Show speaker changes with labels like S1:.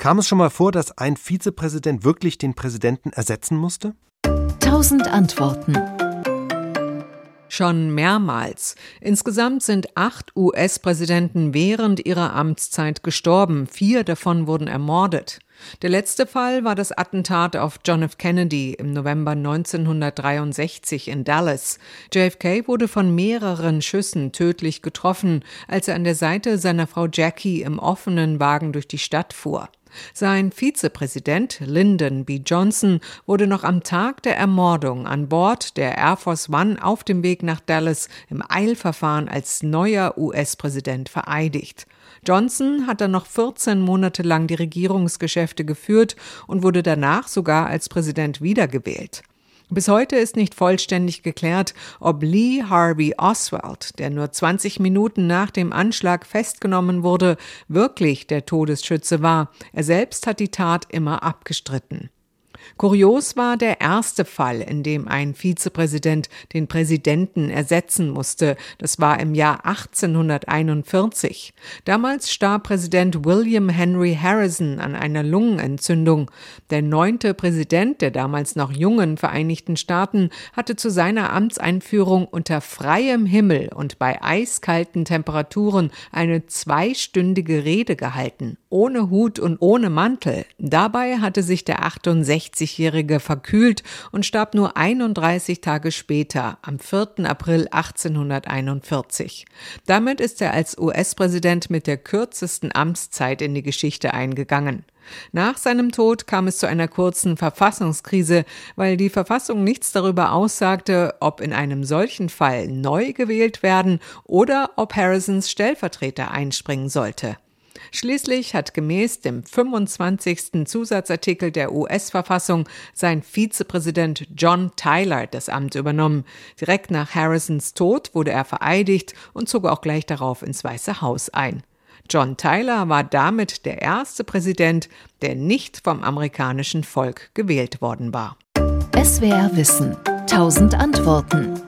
S1: Kam es schon mal vor, dass ein Vizepräsident wirklich den Präsidenten ersetzen musste?
S2: Tausend Antworten.
S3: Schon mehrmals. Insgesamt sind acht US-Präsidenten während ihrer Amtszeit gestorben. Vier davon wurden ermordet. Der letzte Fall war das Attentat auf John F. Kennedy im November 1963 in Dallas. JFK wurde von mehreren Schüssen tödlich getroffen, als er an der Seite seiner Frau Jackie im offenen Wagen durch die Stadt fuhr. Sein Vizepräsident Lyndon B. Johnson wurde noch am Tag der Ermordung an Bord der Air Force One auf dem Weg nach Dallas im Eilverfahren als neuer US-Präsident vereidigt. Johnson hat dann noch 14 Monate lang die Regierungsgeschäfte geführt und wurde danach sogar als Präsident wiedergewählt. Bis heute ist nicht vollständig geklärt, ob Lee Harvey Oswald, der nur 20 Minuten nach dem Anschlag festgenommen wurde, wirklich der Todesschütze war. Er selbst hat die Tat immer abgestritten. Kurios war der erste Fall, in dem ein Vizepräsident den Präsidenten ersetzen musste. Das war im Jahr 1841. Damals starb Präsident William Henry Harrison an einer Lungenentzündung. Der neunte Präsident der damals noch jungen Vereinigten Staaten hatte zu seiner Amtseinführung unter freiem Himmel und bei eiskalten Temperaturen eine zweistündige Rede gehalten, ohne Hut und ohne Mantel. Dabei hatte sich der 68 60-Jährige verkühlt und starb nur 31 Tage später, am 4. April 1841. Damit ist er als US-Präsident mit der kürzesten Amtszeit in die Geschichte eingegangen. Nach seinem Tod kam es zu einer kurzen Verfassungskrise, weil die Verfassung nichts darüber aussagte, ob in einem solchen Fall neu gewählt werden oder ob Harrisons Stellvertreter einspringen sollte. Schließlich hat gemäß dem 25. Zusatzartikel der US-Verfassung sein Vizepräsident John Tyler das Amt übernommen. Direkt nach Harrisons Tod wurde er vereidigt und zog auch gleich darauf ins Weiße Haus ein. John Tyler war damit der erste Präsident, der nicht vom amerikanischen Volk gewählt worden war.
S2: SWR Wissen. Tausend Antworten.